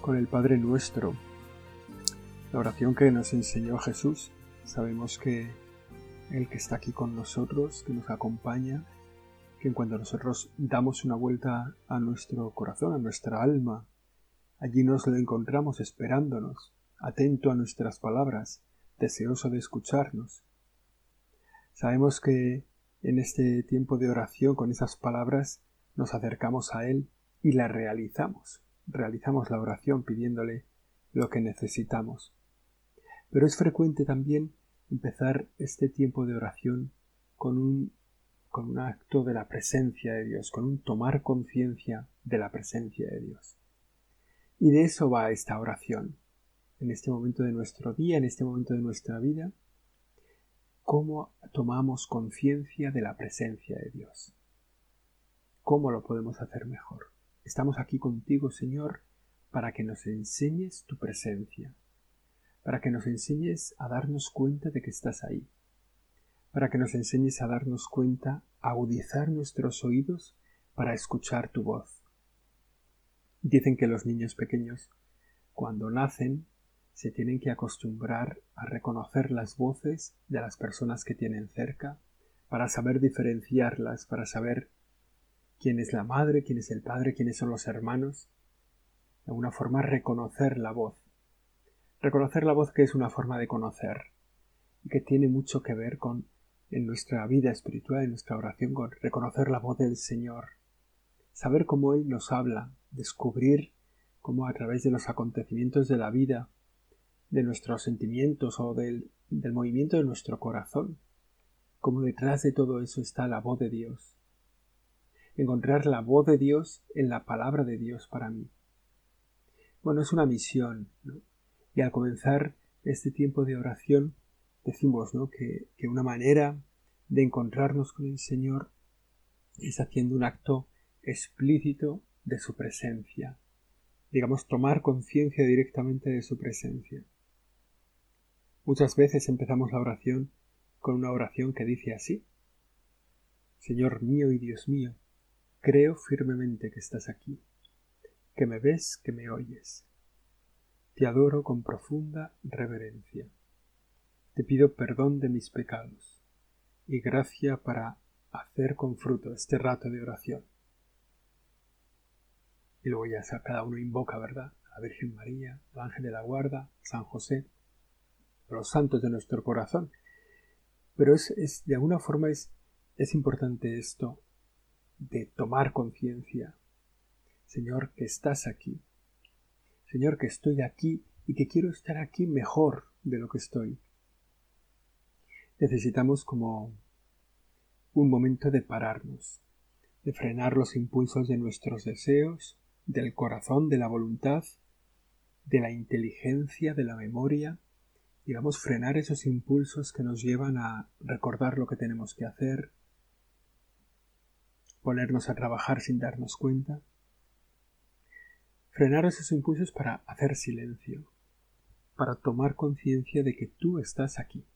con el Padre Nuestro, la oración que nos enseñó Jesús. Sabemos que el que está aquí con nosotros, que nos acompaña, que cuando nosotros damos una vuelta a nuestro corazón, a nuestra alma, allí nos lo encontramos esperándonos, atento a nuestras palabras, deseoso de escucharnos. Sabemos que en este tiempo de oración con esas palabras nos acercamos a Él y la realizamos. Realizamos la oración pidiéndole lo que necesitamos. Pero es frecuente también empezar este tiempo de oración con un, con un acto de la presencia de Dios, con un tomar conciencia de la presencia de Dios. Y de eso va esta oración. En este momento de nuestro día, en este momento de nuestra vida, cómo tomamos conciencia de la presencia de Dios. ¿Cómo lo podemos hacer mejor? Estamos aquí contigo, Señor, para que nos enseñes tu presencia, para que nos enseñes a darnos cuenta de que estás ahí, para que nos enseñes a darnos cuenta, a agudizar nuestros oídos para escuchar tu voz. Dicen que los niños pequeños, cuando nacen, se tienen que acostumbrar a reconocer las voces de las personas que tienen cerca, para saber diferenciarlas, para saber quién es la madre, quién es el padre, quiénes son los hermanos. De alguna forma reconocer la voz. Reconocer la voz que es una forma de conocer y que tiene mucho que ver con en nuestra vida espiritual, en nuestra oración, con reconocer la voz del Señor, saber cómo Él nos habla, descubrir cómo a través de los acontecimientos de la vida, de nuestros sentimientos o del, del movimiento de nuestro corazón, cómo detrás de todo eso está la voz de Dios, encontrar la voz de Dios en la palabra de Dios para mí. Bueno, es una misión, ¿no? Y al comenzar este tiempo de oración, decimos, ¿no? Que, que una manera de encontrarnos con el Señor es haciendo un acto explícito de su presencia. Digamos, tomar conciencia directamente de su presencia. Muchas veces empezamos la oración con una oración que dice así. Señor mío y Dios mío, Creo firmemente que estás aquí, que me ves, que me oyes. Te adoro con profunda reverencia. Te pido perdón de mis pecados y gracia para hacer con fruto este rato de oración. Y luego ya cada uno invoca, ¿verdad? A la Virgen María, al Ángel de la Guarda, San José, los santos de nuestro corazón. Pero es, es de alguna forma es, es importante esto, de tomar conciencia. Señor, que estás aquí. Señor, que estoy aquí y que quiero estar aquí mejor de lo que estoy. Necesitamos como un momento de pararnos, de frenar los impulsos de nuestros deseos, del corazón, de la voluntad, de la inteligencia, de la memoria, digamos, frenar esos impulsos que nos llevan a recordar lo que tenemos que hacer, ponernos a trabajar sin darnos cuenta, frenar esos impulsos para hacer silencio, para tomar conciencia de que tú estás aquí.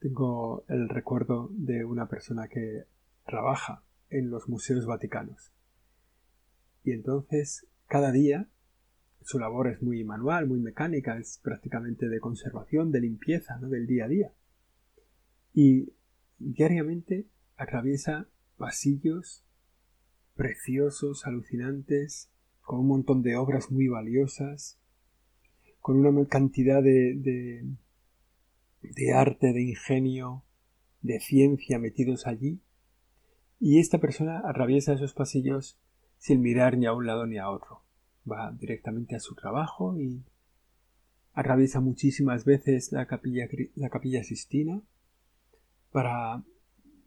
Tengo el recuerdo de una persona que trabaja en los museos vaticanos. Y entonces, cada día, su labor es muy manual, muy mecánica, es prácticamente de conservación, de limpieza, ¿no? del día a día y diariamente atraviesa pasillos preciosos, alucinantes, con un montón de obras muy valiosas, con una cantidad de, de, arte, de ingenio, de ciencia metidos allí, y esta persona atraviesa esos pasillos sin mirar ni a un lado ni a otro. Va directamente a su trabajo y atraviesa muchísimas veces la capilla, la capilla Sistina, para,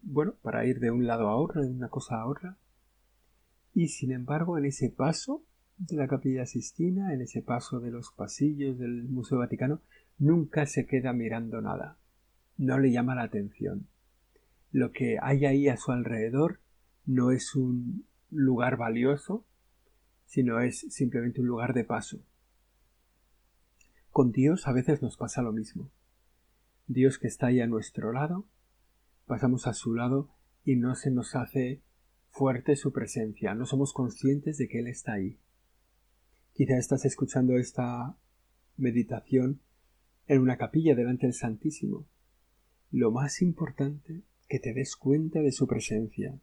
bueno, para ir de un lado a otro, de una cosa a otra. Y sin embargo, en ese paso de la Capilla Sistina, en ese paso de los pasillos del Museo Vaticano, nunca se queda mirando nada. No le llama la atención. Lo que hay ahí a su alrededor no es un lugar valioso, sino es simplemente un lugar de paso. Con Dios a veces nos pasa lo mismo. Dios que está ahí a nuestro lado, pasamos a su lado y no se nos hace fuerte su presencia, no somos conscientes de que Él está ahí. Quizá estás escuchando esta meditación en una capilla delante del Santísimo. Lo más importante, que te des cuenta de su presencia,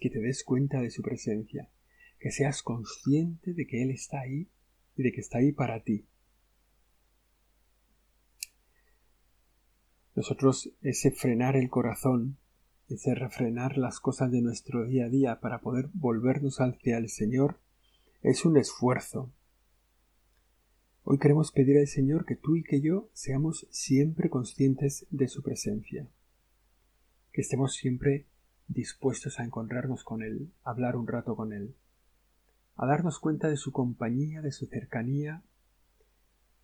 que te des cuenta de su presencia, que seas consciente de que Él está ahí y de que está ahí para ti. Nosotros ese frenar el corazón, ese refrenar las cosas de nuestro día a día para poder volvernos hacia el Señor, es un esfuerzo. Hoy queremos pedir al Señor que tú y que yo seamos siempre conscientes de su presencia, que estemos siempre dispuestos a encontrarnos con Él, a hablar un rato con Él, a darnos cuenta de su compañía, de su cercanía,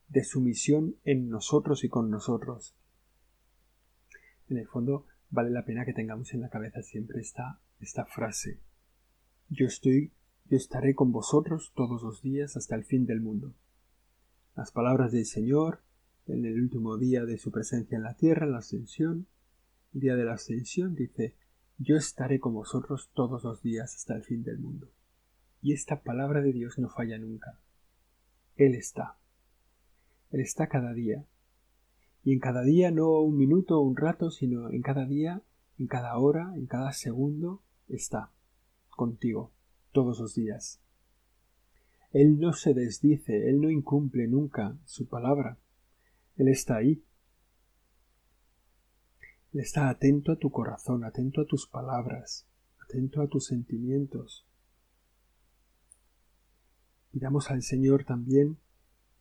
de su misión en nosotros y con nosotros. En el fondo, vale la pena que tengamos en la cabeza siempre esta, esta frase. Yo estoy, yo estaré con vosotros todos los días hasta el fin del mundo. Las palabras del Señor en el último día de su presencia en la tierra, la ascensión, día de la ascensión, dice, yo estaré con vosotros todos los días hasta el fin del mundo. Y esta palabra de Dios no falla nunca. Él está. Él está cada día. Y en cada día no un minuto o un rato, sino en cada día, en cada hora, en cada segundo, está contigo todos los días. Él no se desdice, Él no incumple nunca su palabra. Él está ahí. Él está atento a tu corazón, atento a tus palabras, atento a tus sentimientos. Pidamos al Señor también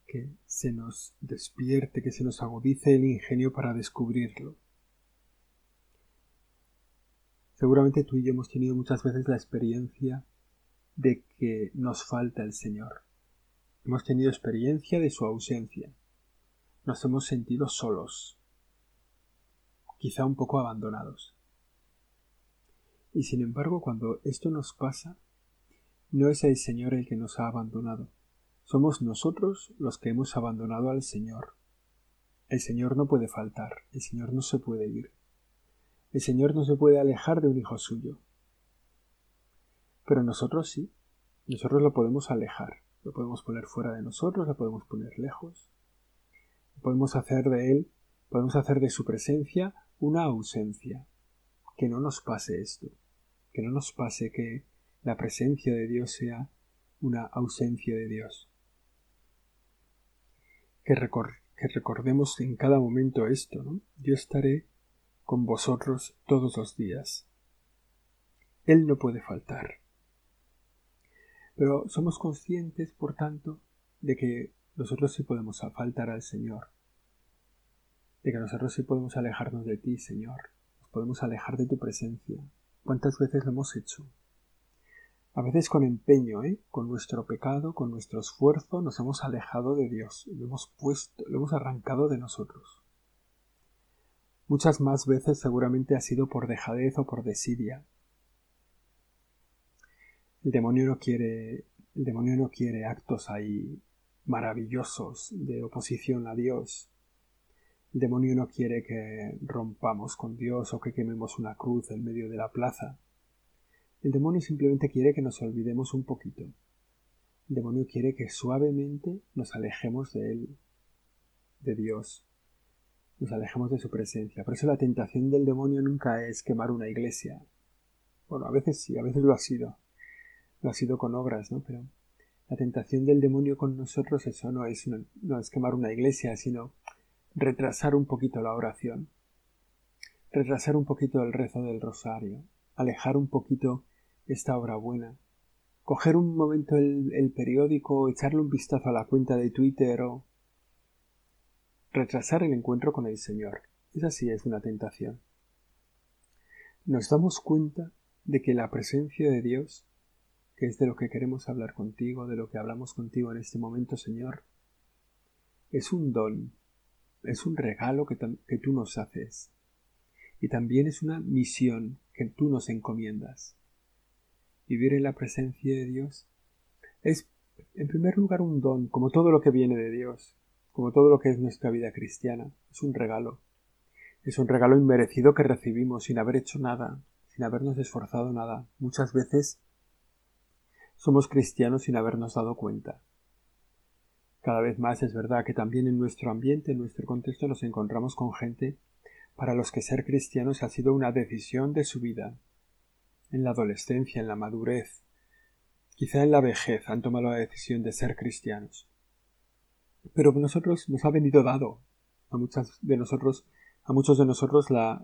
que se nos despierte, que se nos agudice el ingenio para descubrirlo. Seguramente tú y yo hemos tenido muchas veces la experiencia de que nos falta el Señor. Hemos tenido experiencia de su ausencia. Nos hemos sentido solos, quizá un poco abandonados. Y sin embargo, cuando esto nos pasa, no es el Señor el que nos ha abandonado, somos nosotros los que hemos abandonado al Señor. El Señor no puede faltar, el Señor no se puede ir. El Señor no se puede alejar de un hijo suyo. Pero nosotros sí, nosotros lo podemos alejar, lo podemos poner fuera de nosotros, lo podemos poner lejos, podemos hacer de Él, podemos hacer de su presencia una ausencia. Que no nos pase esto, que no nos pase que la presencia de Dios sea una ausencia de Dios que, recordemos en cada momento esto, ¿no? Yo estaré con vosotros todos los días. Él no puede faltar. Pero somos conscientes, por tanto, de que nosotros sí podemos faltar al Señor, de que nosotros sí podemos alejarnos de ti, Señor, nos podemos alejar de tu presencia. ¿Cuántas veces lo hemos hecho? A veces con empeño, ¿eh? con nuestro pecado, con nuestro esfuerzo, nos hemos alejado de Dios, lo hemos puesto, lo hemos arrancado de nosotros. Muchas más veces seguramente ha sido por dejadez o por desidia. El demonio no quiere, el demonio no quiere actos ahí maravillosos de oposición a Dios. El demonio no quiere que rompamos con Dios o que quememos una cruz en medio de la plaza. El demonio simplemente quiere que nos olvidemos un poquito. El demonio quiere que suavemente nos alejemos de él, de Dios, nos alejemos de su presencia. Por eso la tentación del demonio nunca es quemar una iglesia. Bueno, a veces sí, a veces lo ha sido. Lo ha sido con obras, ¿no? Pero la tentación del demonio con nosotros eso no es, no es quemar una iglesia, sino retrasar un poquito la oración, retrasar un poquito el rezo del rosario, alejar un poquito esta obra buena. Coger un momento el, periódico, echarle un vistazo a la cuenta de Twitter o retrasar el encuentro con el Señor. Esa sí es una tentación. Nos damos cuenta de que la presencia de Dios que es de lo que queremos hablar contigo, de lo que hablamos contigo en este momento, Señor, es un don, es un regalo que, que tú nos haces y también es una misión que tú nos encomiendas. Vivir en la presencia de Dios es, en primer lugar, un don, como todo lo que viene de Dios, como todo lo que es nuestra vida cristiana, es un regalo. Es un regalo inmerecido que recibimos sin haber hecho nada, sin habernos esforzado nada. Muchas veces somos cristianos sin habernos dado cuenta. Cada vez más es verdad que también en nuestro ambiente, en nuestro contexto, nos encontramos con gente para los que ser cristianos ha sido una decisión de su vida. En la adolescencia, en la madurez, quizá en la vejez han tomado la decisión de ser cristianos. Pero nosotros nos ha venido dado, a de nosotros, a muchos de nosotros la,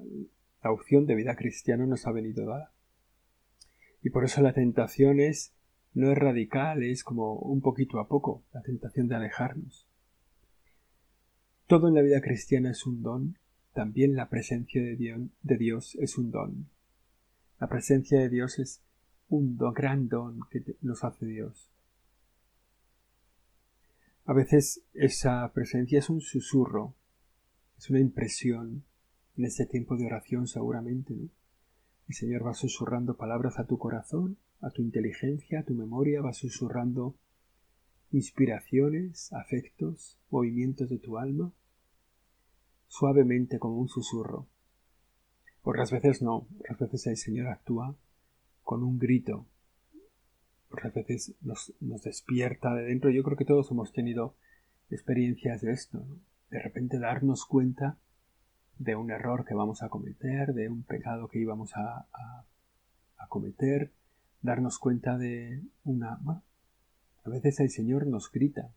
la opción de vida cristiana nos ha venido dada. Y por eso la tentación es no es radical, es como un poquito a poco, la tentación de alejarnos. Todo en la vida cristiana es un don, también la presencia de Dios, es un don. La presencia de Dios es un gran don que nos hace Dios. A veces esa presencia es un susurro, es una impresión en este tiempo de oración seguramente, ¿no? El Señor va susurrando palabras a tu corazón a tu inteligencia, a tu memoria, vas susurrando inspiraciones, afectos, movimientos de tu alma, suavemente como un susurro. Otras veces no, otras veces el Señor actúa con un grito, otras veces nos, despierta de dentro. Yo creo que todos hemos tenido experiencias de esto, de repente darnos cuenta de un error que vamos a cometer, de un pecado que íbamos a, a cometer, darnos cuenta de una... a veces el Señor nos grita.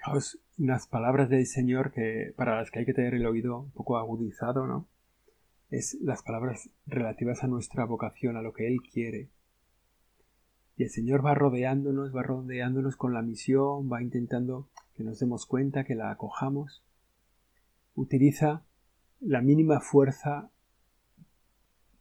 Fijaos unas palabras del Señor que para las que hay que tener el oído un poco agudizado, ¿no? Es las palabras relativas a nuestra vocación, a lo que Él quiere. Y el Señor va rodeándonos, va rodeándonos con la misión, va intentando que nos demos cuenta, que la acojamos. Utiliza la mínima fuerza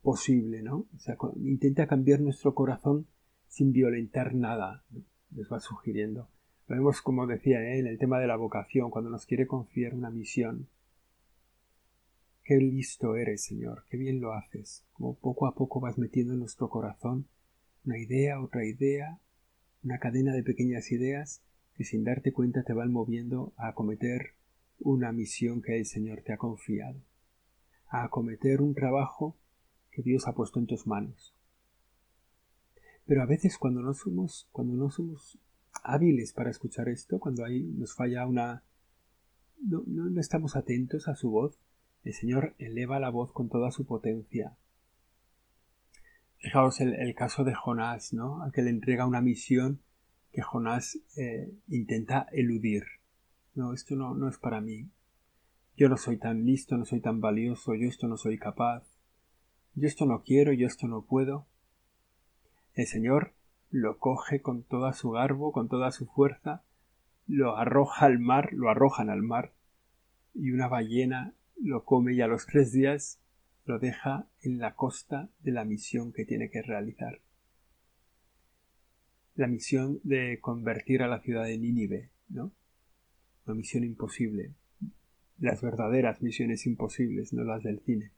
posible, ¿no? O sea, intenta cambiar nuestro corazón sin violentar nada, les va sugiriendo. Vemos, como decía, en el tema de la vocación, cuando nos quiere confiar una misión. Qué listo eres, Señor, qué bien lo haces, como poco a poco vas metiendo en nuestro corazón una idea, otra idea, una cadena de pequeñas ideas que sin darte cuenta te van moviendo a acometer una misión que el Señor te ha confiado, a acometer un trabajo que Dios ha puesto en tus manos. Pero a veces cuando no somos, cuando no somos hábiles para escuchar esto, cuando ahí nos falla una no, no, estamos atentos a su voz, el Señor eleva la voz con toda su potencia. Fijaos el, caso de Jonás, ¿no? Al que le entrega una misión que Jonás eh, intenta eludir. No, esto no, no es para mí. Yo no soy tan listo, no soy tan valioso, yo esto no soy capaz yo esto no quiero, yo esto no puedo. El Señor lo coge con toda su garbo, con toda su fuerza, lo arroja al mar, lo arrojan al mar, y una ballena lo come y a los tres días lo deja en la costa de la misión que tiene que realizar. La misión de convertir a la ciudad de Nínive, ¿no? Una misión imposible. Las verdaderas misiones imposibles, no las del cine.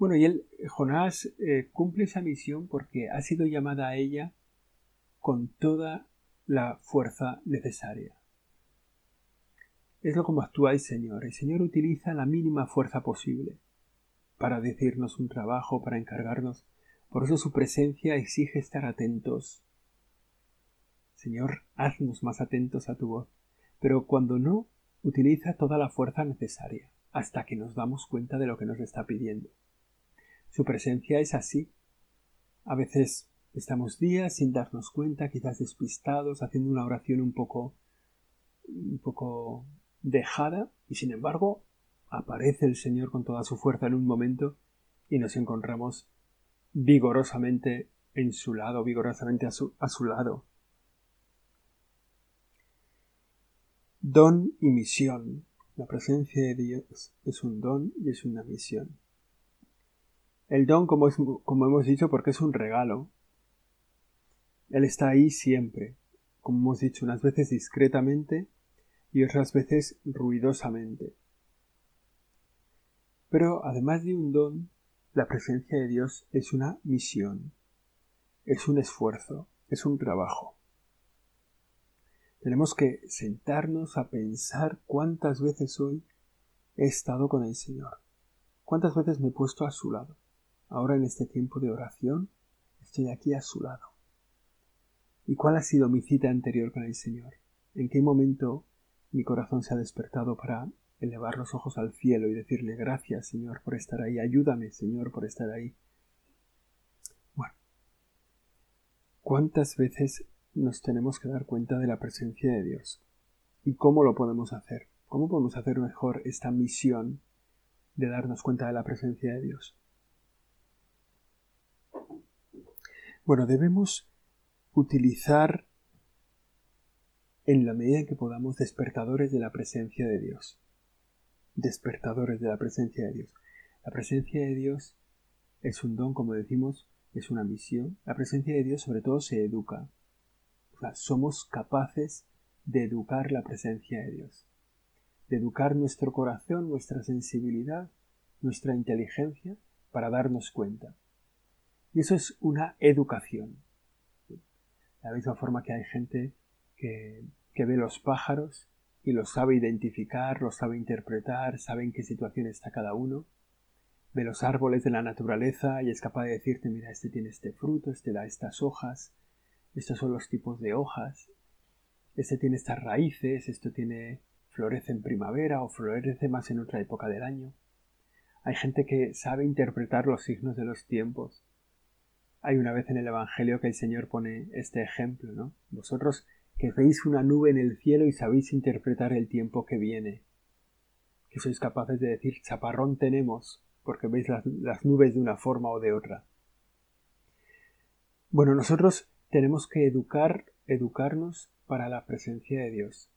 Bueno, y él, Jonás, eh, cumple esa misión porque ha sido llamada a ella con toda la fuerza necesaria. Es lo como actúa el Señor. El Señor utiliza la mínima fuerza posible para decirnos un trabajo, para encargarnos. Por eso su presencia exige estar atentos. Señor, haznos más atentos a tu voz. Pero cuando no, utiliza toda la fuerza necesaria, hasta que nos damos cuenta de lo que nos está pidiendo. Su presencia es así. A veces estamos días sin darnos cuenta, quizás despistados, haciendo una oración un poco un poco dejada y sin embargo aparece el Señor con toda su fuerza en un momento y nos encontramos vigorosamente en su lado, vigorosamente a su, a su lado. Don y misión. La presencia de Dios es un don y es una misión. El don, como, hemos dicho, porque es un regalo. Él está ahí siempre, como hemos dicho, unas veces discretamente y otras veces ruidosamente. Pero además de un don, la presencia de Dios es una misión, es un esfuerzo, es un trabajo. Tenemos que sentarnos a pensar cuántas veces hoy he estado con el Señor, cuántas veces me he puesto a su lado. Ahora en este tiempo de oración estoy aquí a su lado. ¿Y cuál ha sido mi cita anterior con el Señor? ¿En qué momento mi corazón se ha despertado para elevar los ojos al cielo y decirle gracias, Señor, por estar ahí, ayúdame, Señor, por estar ahí? Bueno, ¿cuántas veces nos tenemos que dar cuenta de la presencia de Dios? ¿Y cómo lo podemos hacer? ¿Cómo podemos hacer mejor esta misión de darnos cuenta de la presencia de Dios? Bueno, debemos utilizar en la medida en que podamos despertadores de la presencia de Dios. Despertadores de la presencia de Dios. La presencia de Dios es un don, como decimos, es una misión. La presencia de Dios sobre todo se educa. O sea, somos capaces de educar la presencia de Dios. De educar nuestro corazón, nuestra sensibilidad, nuestra inteligencia para darnos cuenta. Y eso es una educación. De la misma forma que hay gente que, ve los pájaros y los sabe identificar, los sabe interpretar, sabe en qué situación está cada uno, ve los árboles de la naturaleza y es capaz de decirte, mira, este tiene este fruto, este da estas hojas, estos son los tipos de hojas, este tiene estas raíces, esto tiene florece en primavera o florece más en otra época del año. Hay gente que sabe interpretar los signos de los tiempos hay una vez en el Evangelio que el Señor pone este ejemplo, ¿no? Vosotros que veis una nube en el cielo y sabéis interpretar el tiempo que viene, que sois capaces de decir chaparrón tenemos, porque veis las, nubes de una forma o de otra. Bueno, nosotros tenemos que educar, educarnos para la presencia de Dios.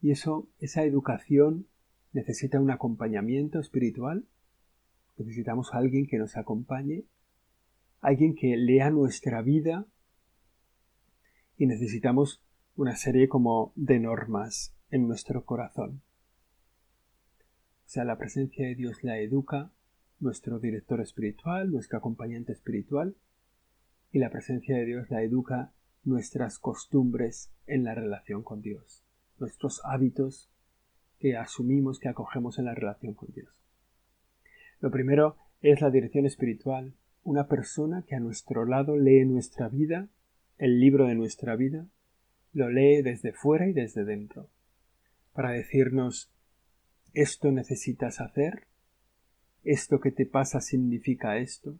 Y eso, esa educación necesita un acompañamiento espiritual. Necesitamos a alguien que nos acompañe alguien que lea nuestra vida y necesitamos una serie como de normas en nuestro corazón. O sea, la presencia de Dios la educa nuestro director espiritual, nuestro acompañante espiritual, y la presencia de Dios la educa nuestras costumbres en la relación con Dios, nuestros hábitos que asumimos, que acogemos en la relación con Dios. Lo primero es la dirección espiritual, una persona que a nuestro lado lee nuestra vida, el libro de nuestra vida, lo lee desde fuera y desde dentro, para decirnos esto necesitas hacer, esto que te pasa significa esto,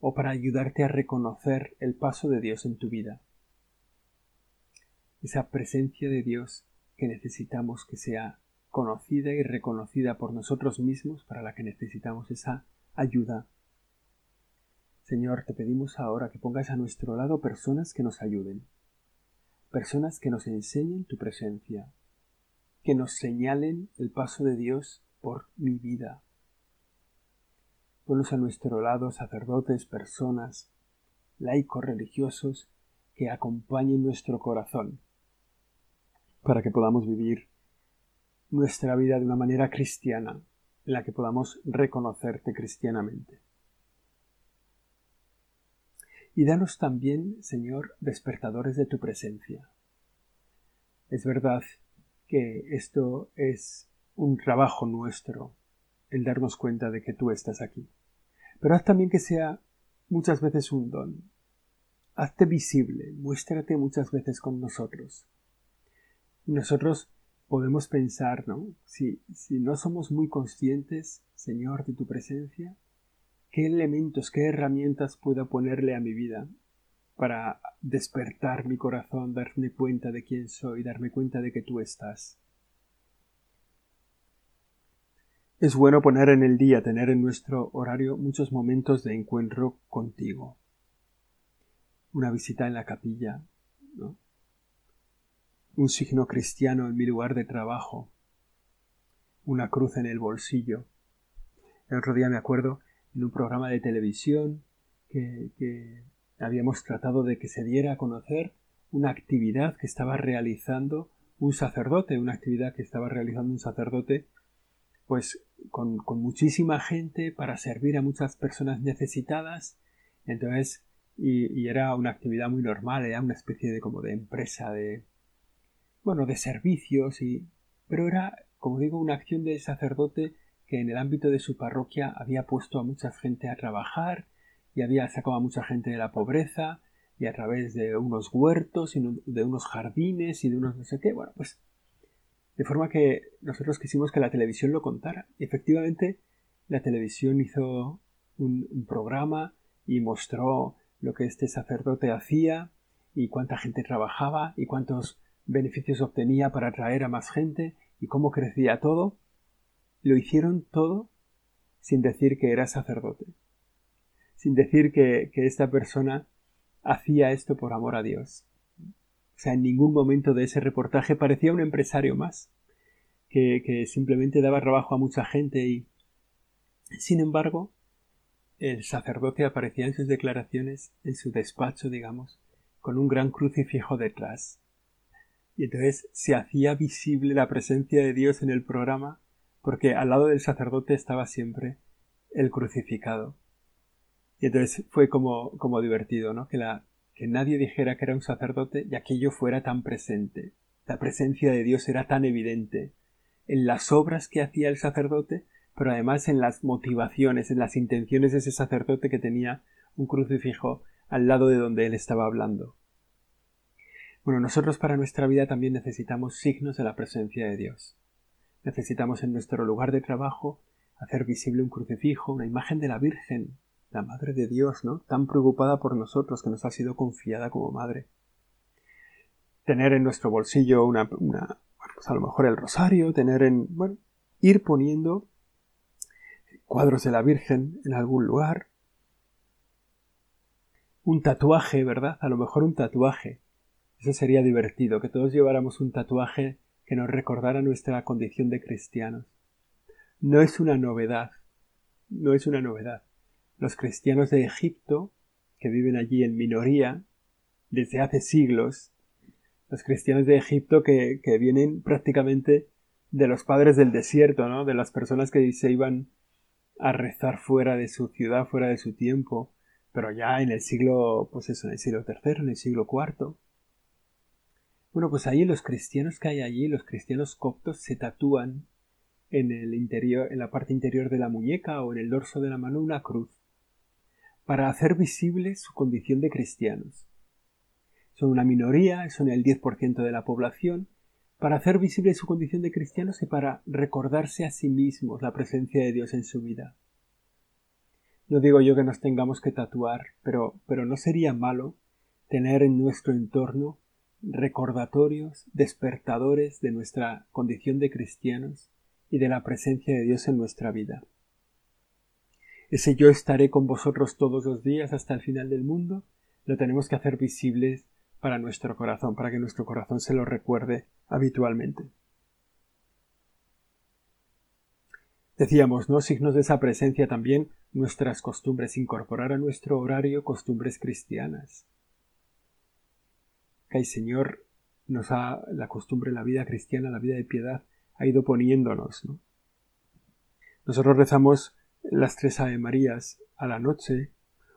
o para ayudarte a reconocer el paso de Dios en tu vida. Esa presencia de Dios que necesitamos que sea conocida y reconocida por nosotros mismos, para la que necesitamos esa ayuda Señor, te pedimos ahora que pongas a nuestro lado personas que nos ayuden, personas que nos enseñen tu presencia, que nos señalen el paso de Dios por mi vida. Ponlos a nuestro lado sacerdotes, personas, laicos religiosos que acompañen nuestro corazón, para que podamos vivir nuestra vida de una manera cristiana, en la que podamos reconocerte cristianamente. Y danos también, Señor, despertadores de tu presencia. Es verdad que esto es un trabajo nuestro, el darnos cuenta de que tú estás aquí. Pero haz también que sea muchas veces un don. Hazte visible, muéstrate muchas veces con nosotros. nosotros podemos pensar, ¿no? Si, si no somos muy conscientes, Señor, de tu presencia, qué elementos, qué herramientas puedo ponerle a mi vida para despertar mi corazón, darme cuenta de quién soy, darme cuenta de que tú estás. Es bueno poner en el día, tener en nuestro horario muchos momentos de encuentro contigo. Una visita en la capilla, ¿no? un signo cristiano en mi lugar de trabajo, una cruz en el bolsillo. El otro día me acuerdo en un programa de televisión que, habíamos tratado de que se diera a conocer una actividad que estaba realizando un sacerdote, una actividad que estaba realizando un sacerdote, pues con, muchísima gente para servir a muchas personas necesitadas. Entonces, y, y, era una actividad muy normal, era una especie de como de empresa de, bueno, de servicios y, pero era, como digo, una acción del sacerdote que en el ámbito de su parroquia había puesto a mucha gente a trabajar y había sacado a mucha gente de la pobreza y a través de unos huertos y de unos jardines y de unos no sé qué, bueno, pues de forma que nosotros quisimos que la televisión lo contara. Efectivamente, la televisión hizo un, un programa y mostró lo que este sacerdote hacía y cuánta gente trabajaba y cuántos beneficios obtenía para atraer a más gente y cómo crecía todo. Lo hicieron todo sin decir que era sacerdote, sin decir que, que esta persona hacía esto por amor a Dios. O sea, en ningún momento de ese reportaje parecía un empresario más, que, que simplemente daba trabajo a mucha gente y... Sin embargo, el sacerdote aparecía en sus declaraciones, en su despacho, digamos, con un gran crucifijo detrás. Y entonces se hacía visible la presencia de Dios en el programa, porque al lado del sacerdote estaba siempre el crucificado. Y entonces fue como, como divertido, ¿no? Que, la, que nadie dijera que era un sacerdote y aquello fuera tan presente. La presencia de Dios era tan evidente en las obras que hacía el sacerdote, pero además en las motivaciones, en las intenciones de ese sacerdote que tenía un crucifijo al lado de donde él estaba hablando. Bueno, nosotros para nuestra vida también necesitamos signos de la presencia de Dios. Necesitamos en nuestro lugar de trabajo hacer visible un crucifijo, una imagen de la Virgen, la Madre de Dios, ¿no? Tan preocupada por nosotros que nos ha sido confiada como Madre. Tener en nuestro bolsillo una, una pues a lo mejor el rosario, tener en, bueno, ir poniendo cuadros de la Virgen en algún lugar. Un tatuaje, ¿verdad? A lo mejor un tatuaje. Eso sería divertido, que todos lleváramos un tatuaje que nos recordara nuestra condición de cristianos. No es una novedad, no es una novedad los cristianos de Egipto, que viven allí en minoría desde hace siglos, los cristianos de Egipto que, que vienen prácticamente de los padres del desierto, ¿no? de las personas que se iban a rezar fuera de su ciudad, fuera de su tiempo, pero ya en el siglo, pues eso, en el siglo III, en el siglo IV. Bueno, pues ahí los cristianos que hay allí, los cristianos coptos, se tatúan en el interior, en la parte interior de la muñeca o en el dorso de la mano una cruz para hacer visible su condición de cristianos. Son una minoría, son el 10% de la población, para hacer visible su condición de cristianos y para recordarse a sí mismos la presencia de Dios en su vida. No digo yo que nos tengamos que tatuar, pero, pero no sería malo tener en nuestro entorno recordatorios, despertadores de nuestra condición de cristianos y de la presencia de Dios en nuestra vida ese yo estaré con vosotros todos los días hasta el final del mundo, lo tenemos que hacer visible para nuestro corazón, para que nuestro corazón se lo recuerde habitualmente. Decíamos, ¿no? Signos de esa presencia también nuestras costumbres, incorporar a nuestro horario costumbres cristianas. El Señor nos ha, la costumbre, la vida cristiana, la vida de piedad, ha ido poniéndonos, ¿no? Nosotros rezamos las tres Ave Marías a la noche,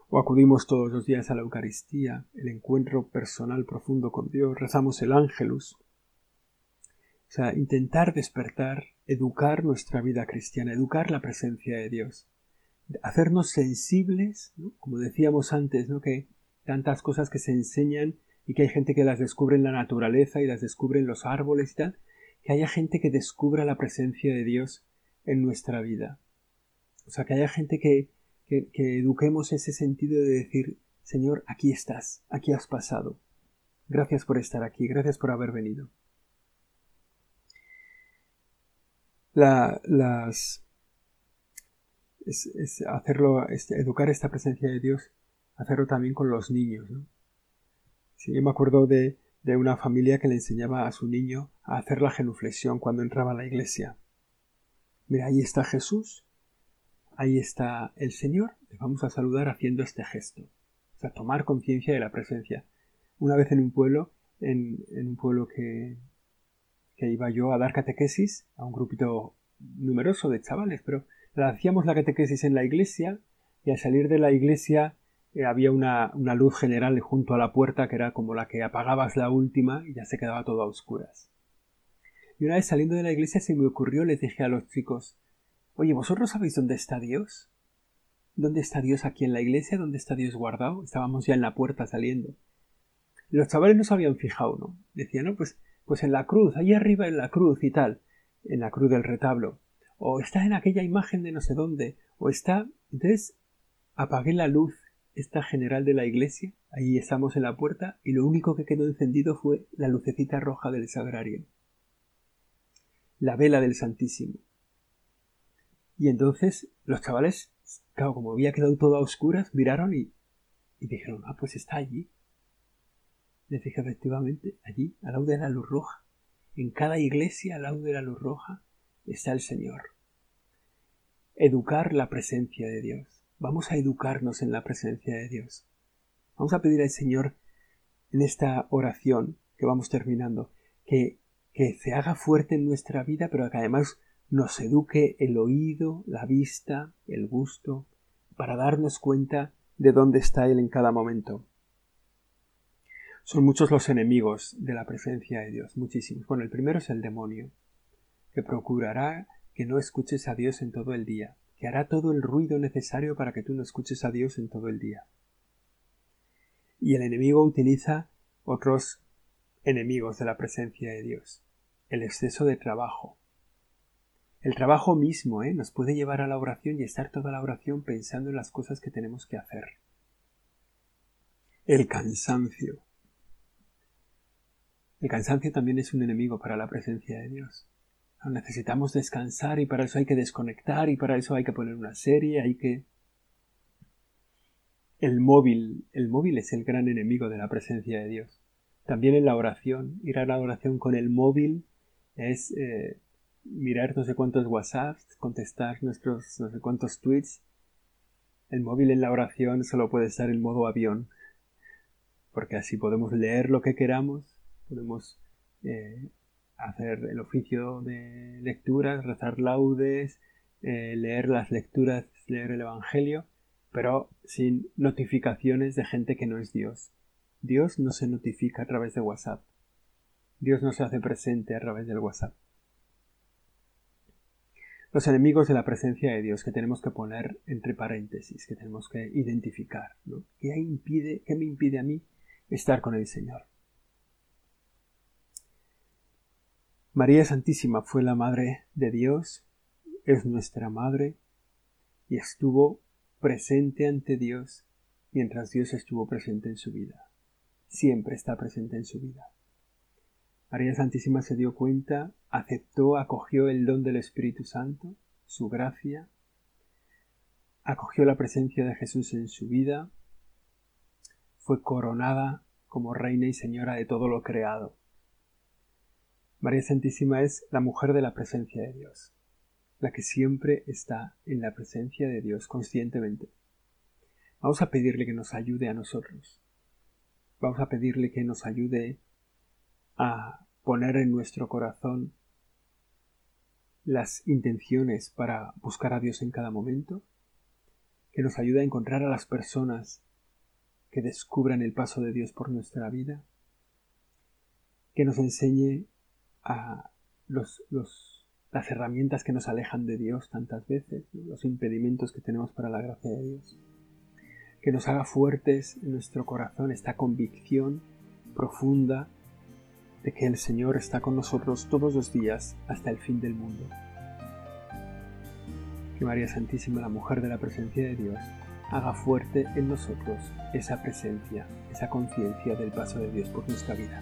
o acudimos todos los días a la Eucaristía, el encuentro personal profundo con Dios, rezamos el Ángelus. O sea, intentar despertar, educar nuestra vida cristiana, educar la presencia de Dios, hacernos sensibles, como decíamos antes, ¿no? que tantas cosas que se enseñan y que hay gente que las descubre en la naturaleza y las descubre en los árboles y tal, que haya gente que descubra la presencia de Dios en nuestra vida. O sea, que haya gente que, que, eduquemos ese sentido de decir, Señor, aquí estás, aquí has pasado. Gracias por estar aquí, gracias por haber venido. La, las, es, hacerlo, este, educar esta presencia de Dios, hacerlo también con los niños. ¿no? Sí, yo me acuerdo de, de una familia que le enseñaba a su niño a hacer la genuflexión cuando entraba a la iglesia. Mira, ahí está Jesús, ahí está el Señor, le vamos a saludar haciendo este gesto. O sea, tomar conciencia de la presencia. Una vez en un pueblo, en, un pueblo que, que iba yo a dar catequesis a un grupito numeroso de chavales, pero hacíamos la catequesis en la iglesia y al salir de la iglesia había una, una, luz general junto a la puerta que era como la que apagabas la última y ya se quedaba todo a oscuras. Y una vez saliendo de la iglesia se me ocurrió, les dije a los chicos, Oye, ¿vosotros sabéis dónde está Dios? ¿Dónde está Dios aquí en la iglesia? ¿Dónde está Dios guardado? Estábamos ya en la puerta saliendo. los chavales no se habían fijado, ¿no? Decían, no, pues, pues en la cruz, ahí arriba en la cruz y tal, en la cruz del retablo. O está en aquella imagen de no sé dónde. O está. Entonces apagué la luz, esta general de la iglesia, ahí estamos en la puerta, y lo único que quedó encendido fue la lucecita roja del sagrario. La vela del Santísimo. Y entonces los chavales, claro, como había quedado todo a oscuras, miraron y, y dijeron, ah, pues está allí. Les dije, efectivamente, allí, al lado de la luz roja. En cada iglesia, al lado de la luz roja, está el Señor. Educar la presencia de Dios. Vamos a educarnos en la presencia de Dios. Vamos a pedir al Señor en esta oración que vamos terminando, que, que se haga fuerte en nuestra vida, pero que además nos eduque el oído, la vista, el gusto, para darnos cuenta de dónde está Él en cada momento. Son muchos los enemigos de la presencia de Dios, muchísimos. Bueno, el primero es el demonio, que procurará que no escuches a Dios en todo el día, que hará todo el ruido necesario para que tú no escuches a Dios en todo el día. Y el enemigo utiliza otros enemigos de la presencia de Dios, el exceso de trabajo, el trabajo mismo ¿eh? nos puede llevar a la oración y estar toda la oración pensando en las cosas que tenemos que hacer. El cansancio. El cansancio también es un enemigo para la presencia de Dios. Necesitamos descansar y para eso hay que desconectar y para eso hay que poner una serie, hay que... El móvil, el móvil es el gran enemigo de la presencia de Dios. También en la oración, ir a la oración con el móvil es eh, mirar no sé cuántos WhatsApp, contestar nuestros no sé cuántos tweets. El móvil en la oración solo puede estar en modo avión, porque así podemos leer lo que queramos, podemos eh, hacer el oficio de lecturas, rezar laudes, eh, leer las lecturas, leer el Evangelio, pero sin notificaciones de gente que no es Dios. Dios no se notifica a través de WhatsApp. Dios no se hace presente a través del WhatsApp los enemigos de la presencia de Dios que tenemos que poner entre paréntesis, que tenemos que identificar. ¿no? ¿Qué, impide, ¿Qué me impide a mí estar con el Señor? María Santísima fue la Madre de Dios, es nuestra Madre, y estuvo presente ante Dios mientras Dios estuvo presente en su vida. Siempre está presente en su vida. María Santísima se dio cuenta, aceptó, acogió el don del Espíritu Santo, su gracia, acogió la presencia de Jesús en su vida, fue coronada como reina y señora de todo lo creado. María Santísima es la mujer de la presencia de Dios, la que siempre está en la presencia de Dios conscientemente. Vamos a pedirle que nos ayude a nosotros. Vamos a pedirle que nos ayude a poner en nuestro corazón las intenciones para buscar a Dios en cada momento, que nos ayude a encontrar a las personas que descubran el paso de Dios por nuestra vida, que nos enseñe a las herramientas que nos alejan de Dios tantas veces, los impedimentos que tenemos para la gracia de Dios, que nos haga fuertes en nuestro corazón esta convicción profunda de que el Señor está con nosotros todos los días hasta el fin del mundo. Que María Santísima, la mujer de la presencia de Dios, haga fuerte en nosotros esa presencia, esa conciencia del paso de Dios por nuestra vida.